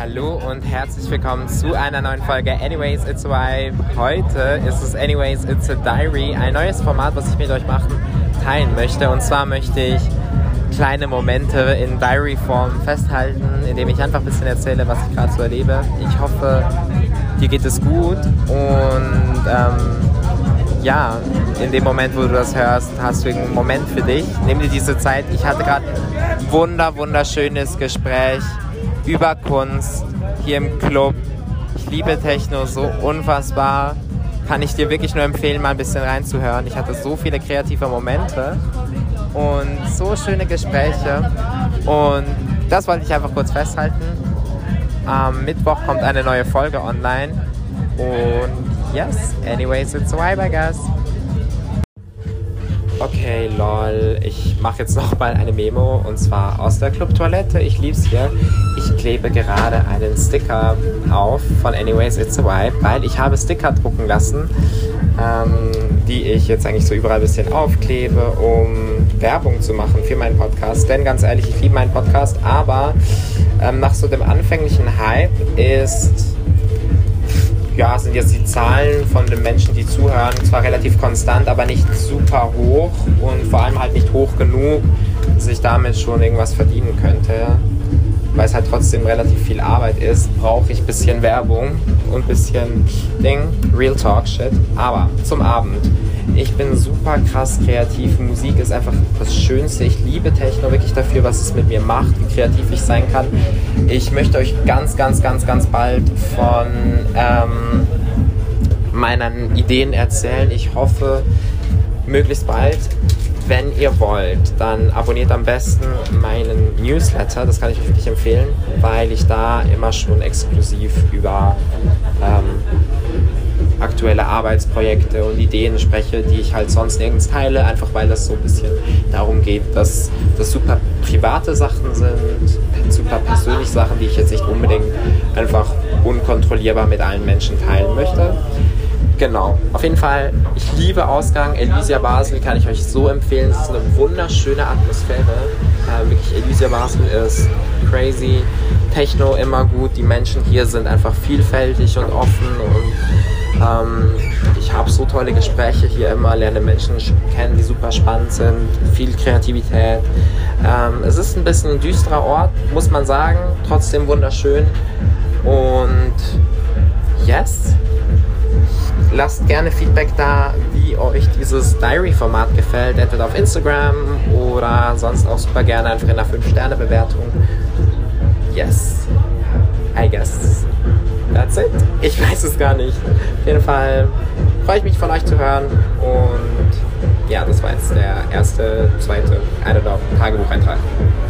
Hallo und herzlich willkommen zu einer neuen Folge Anyways It's a Vibe. Heute ist es Anyways It's a Diary, ein neues Format, was ich mit euch machen, teilen möchte. Und zwar möchte ich kleine Momente in Diary-Form festhalten, indem ich einfach ein bisschen erzähle, was ich gerade so erlebe. Ich hoffe, dir geht es gut und ähm, ja, in dem Moment, wo du das hörst, hast du einen Moment für dich. Nimm dir diese Zeit. Ich hatte gerade ein wunder, wunderschönes Gespräch über Kunst hier im Club. Ich liebe Techno so unfassbar. Kann ich dir wirklich nur empfehlen, mal ein bisschen reinzuhören. Ich hatte so viele kreative Momente und so schöne Gespräche. Und das wollte ich einfach kurz festhalten. Am Mittwoch kommt eine neue Folge online. Und yes, anyways, it's a vibe, I guess. Okay, lol, ich mache jetzt nochmal eine Memo und zwar aus der Clubtoilette. Ich lieb's hier. Ich klebe gerade einen Sticker auf von Anyways It's a Vibe, weil ich habe Sticker drucken lassen, ähm, die ich jetzt eigentlich so überall ein bisschen aufklebe, um Werbung zu machen für meinen Podcast. Denn ganz ehrlich, ich liebe meinen Podcast, aber ähm, nach so dem anfänglichen Hype ist ja, sind jetzt die Zahlen von den Menschen, die zuhören, zwar relativ konstant, aber nicht super hoch und vor allem halt nicht hoch genug, dass ich damit schon irgendwas verdienen könnte. Weil es halt trotzdem relativ viel Arbeit ist, brauche ich ein bisschen Werbung und ein bisschen Ding, Real Talk Shit. Aber zum Abend. Ich bin super krass kreativ. Musik ist einfach das Schönste. Ich liebe Techno wirklich dafür, was es mit mir macht, wie kreativ ich sein kann. Ich möchte euch ganz, ganz, ganz, ganz bald von ähm, meinen Ideen erzählen. Ich hoffe, möglichst bald. Wenn ihr wollt, dann abonniert am besten meinen Newsletter. Das kann ich euch wirklich empfehlen, weil ich da immer schon exklusiv über ähm, aktuelle Arbeitsprojekte und Ideen spreche, die ich halt sonst nirgends teile, einfach weil das so ein bisschen darum geht, dass das super private Sachen sind, super persönliche Sachen, die ich jetzt nicht unbedingt einfach unkontrollierbar mit allen Menschen teilen möchte. Genau, auf jeden Fall, ich liebe Ausgang. Elysia Basel kann ich euch so empfehlen. Es ist eine wunderschöne Atmosphäre. Äh, wirklich, Elysia Basel ist crazy. Techno immer gut. Die Menschen hier sind einfach vielfältig und offen und ähm, ich habe so tolle Gespräche hier immer, lerne Menschen kennen, die super spannend sind, viel Kreativität. Ähm, es ist ein bisschen ein düsterer Ort, muss man sagen, trotzdem wunderschön. Und yes, lasst gerne Feedback da, wie euch dieses Diary-Format gefällt, entweder auf Instagram oder sonst auch super gerne einfach in einer 5-Sterne-Bewertung. Yes, I guess that's it. Ich weiß es gar nicht. Auf jeden Fall freue ich mich von euch zu hören und ja, das war jetzt der erste, zweite, I don't know, Tagebucheintrag.